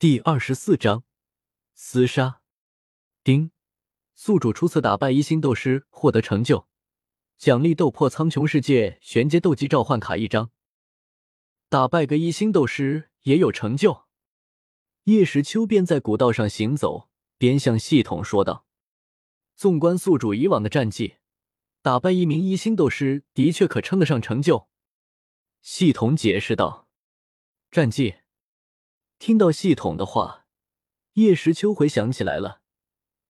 第二十四章厮杀。丁，宿主初次打败一星斗师获得成就，奖励斗破苍穹世界玄阶斗技召唤卡一张。打败个一星斗师也有成就。叶时秋便在古道上行走，边向系统说道：“纵观宿主以往的战绩，打败一名一星斗师的确可称得上成就。”系统解释道：“战绩。”听到系统的话，叶时秋回想起来了。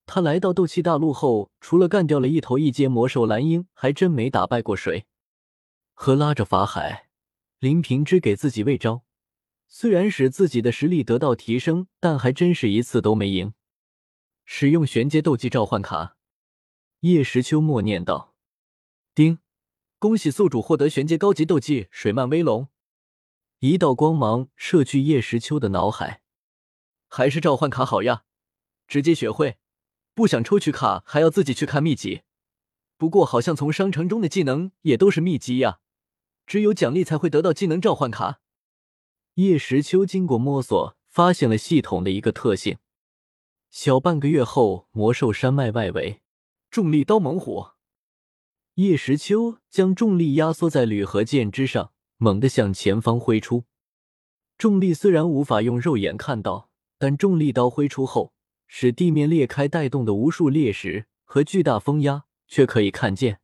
他来到斗气大陆后，除了干掉了一头一阶魔兽蓝鹰，还真没打败过谁。和拉着法海、林平之给自己喂招，虽然使自己的实力得到提升，但还真是一次都没赢。使用玄阶斗技召唤卡，叶时秋默念道：“丁，恭喜宿主获得玄阶高级斗技水漫威龙。”一道光芒射去叶时秋的脑海，还是召唤卡好呀，直接学会，不想抽取卡还要自己去看秘籍。不过好像从商城中的技能也都是秘籍呀，只有奖励才会得到技能召唤卡。叶时秋经过摸索，发现了系统的一个特性。小半个月后，魔兽山脉外围，重力刀猛虎。叶时秋将重力压缩在铝合剑之上。猛地向前方挥出，重力虽然无法用肉眼看到，但重力刀挥出后，使地面裂开带动的无数裂石和巨大风压却可以看见，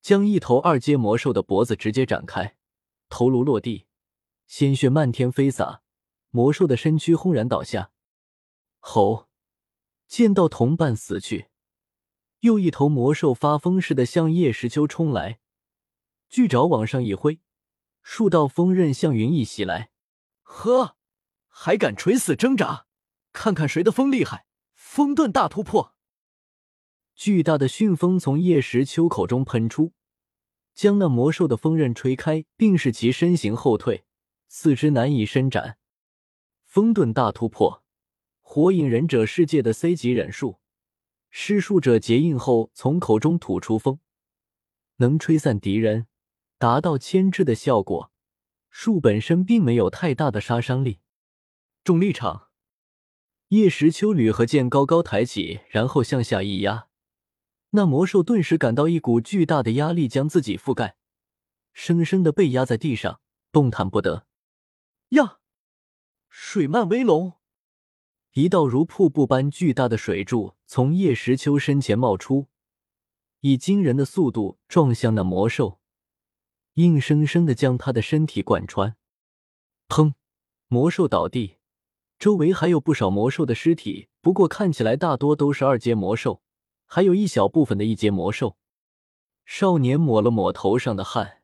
将一头二阶魔兽的脖子直接展开，头颅落地，鲜血漫天飞洒，魔兽的身躯轰然倒下。吼！见到同伴死去，又一头魔兽发疯似的向叶石秋冲来，巨爪往上一挥。数道锋刃向云逸袭来，呵，还敢垂死挣扎？看看谁的风厉害！风遁大突破！巨大的旋风从叶时秋口中喷出，将那魔兽的锋刃吹开，并使其身形后退，四肢难以伸展。风遁大突破，火影忍者世界的 C 级忍术，施术者结印后从口中吐出风，能吹散敌人。达到牵制的效果，树本身并没有太大的杀伤力。重力场，叶时秋铝和剑高高抬起，然后向下一压，那魔兽顿时感到一股巨大的压力将自己覆盖，生生的被压在地上，动弹不得。呀！水漫威龙，一道如瀑布般巨大的水柱从叶时秋身前冒出，以惊人的速度撞向那魔兽。硬生生的将他的身体贯穿，砰！魔兽倒地，周围还有不少魔兽的尸体，不过看起来大多都是二阶魔兽，还有一小部分的一阶魔兽。少年抹了抹头上的汗，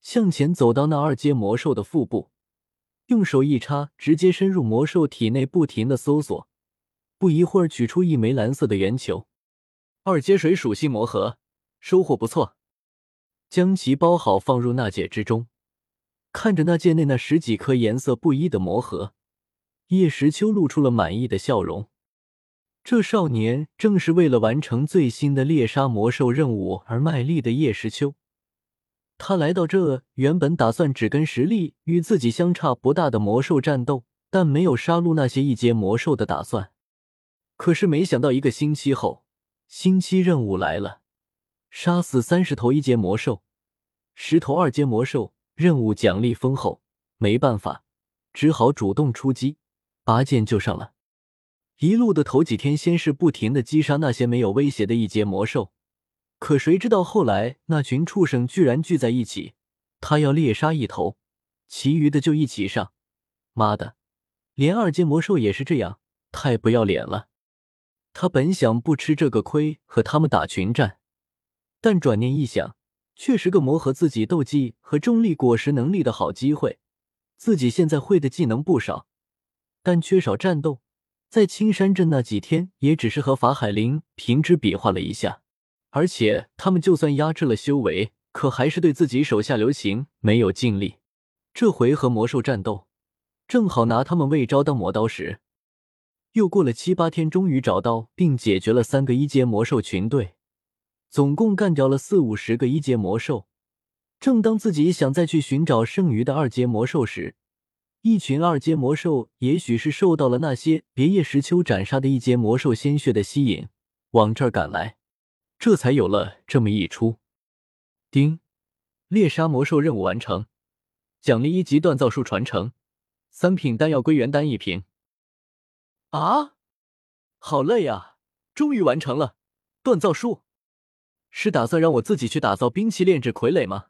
向前走到那二阶魔兽的腹部，用手一插，直接深入魔兽体内，不停的搜索。不一会儿，取出一枚蓝色的圆球。二阶水属性魔核，收获不错。将其包好，放入纳戒之中。看着那戒内那十几颗颜色不一的魔核，叶时秋露出了满意的笑容。这少年正是为了完成最新的猎杀魔兽任务而卖力的叶时秋。他来到这，原本打算只跟实力与自己相差不大的魔兽战斗，但没有杀戮那些一阶魔兽的打算。可是没想到，一个星期后，星期任务来了。杀死三十头一阶魔兽，十头二阶魔兽，任务奖励丰厚。没办法，只好主动出击，拔剑就上了。一路的头几天，先是不停的击杀那些没有威胁的一阶魔兽，可谁知道后来那群畜生居然聚在一起，他要猎杀一头，其余的就一起上。妈的，连二阶魔兽也是这样，太不要脸了。他本想不吃这个亏，和他们打群战。但转念一想，却是个磨合自己斗技和重力果实能力的好机会。自己现在会的技能不少，但缺少战斗。在青山镇那几天，也只是和法海林平之比划了一下，而且他们就算压制了修为，可还是对自己手下留情，没有尽力。这回和魔兽战斗，正好拿他们喂招当磨刀石。又过了七八天，终于找到并解决了三个一阶魔兽群队。总共干掉了四五十个一阶魔兽。正当自己想再去寻找剩余的二阶魔兽时，一群二阶魔兽也许是受到了那些别叶石丘斩杀的一阶魔兽鲜血的吸引，往这儿赶来，这才有了这么一出。丁，猎杀魔兽任务完成，奖励一级锻造术传承，三品丹药归元丹一瓶。啊，好累啊！终于完成了锻造术，是打算让我自己去打造兵器炼制傀儡吗？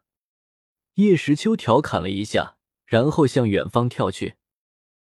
叶时秋调侃了一下，然后向远方跳去。